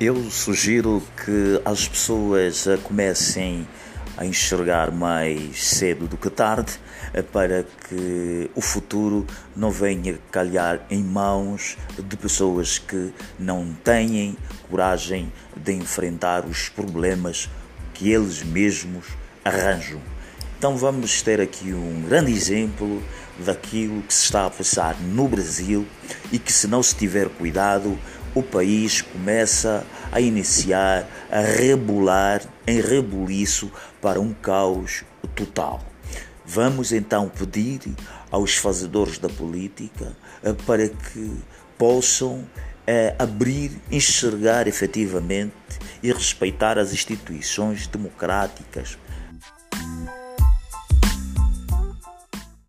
Eu sugiro que as pessoas comecem a enxergar mais cedo do que tarde para que o futuro não venha calhar em mãos de pessoas que não têm coragem de enfrentar os problemas que eles mesmos arranjam. Então vamos ter aqui um grande exemplo daquilo que se está a passar no Brasil e que se não se tiver cuidado o país começa a iniciar a rebolar em rebuliço para um caos total. Vamos então pedir aos fazedores da política eh, para que possam é, abrir, enxergar efetivamente e respeitar as instituições democráticas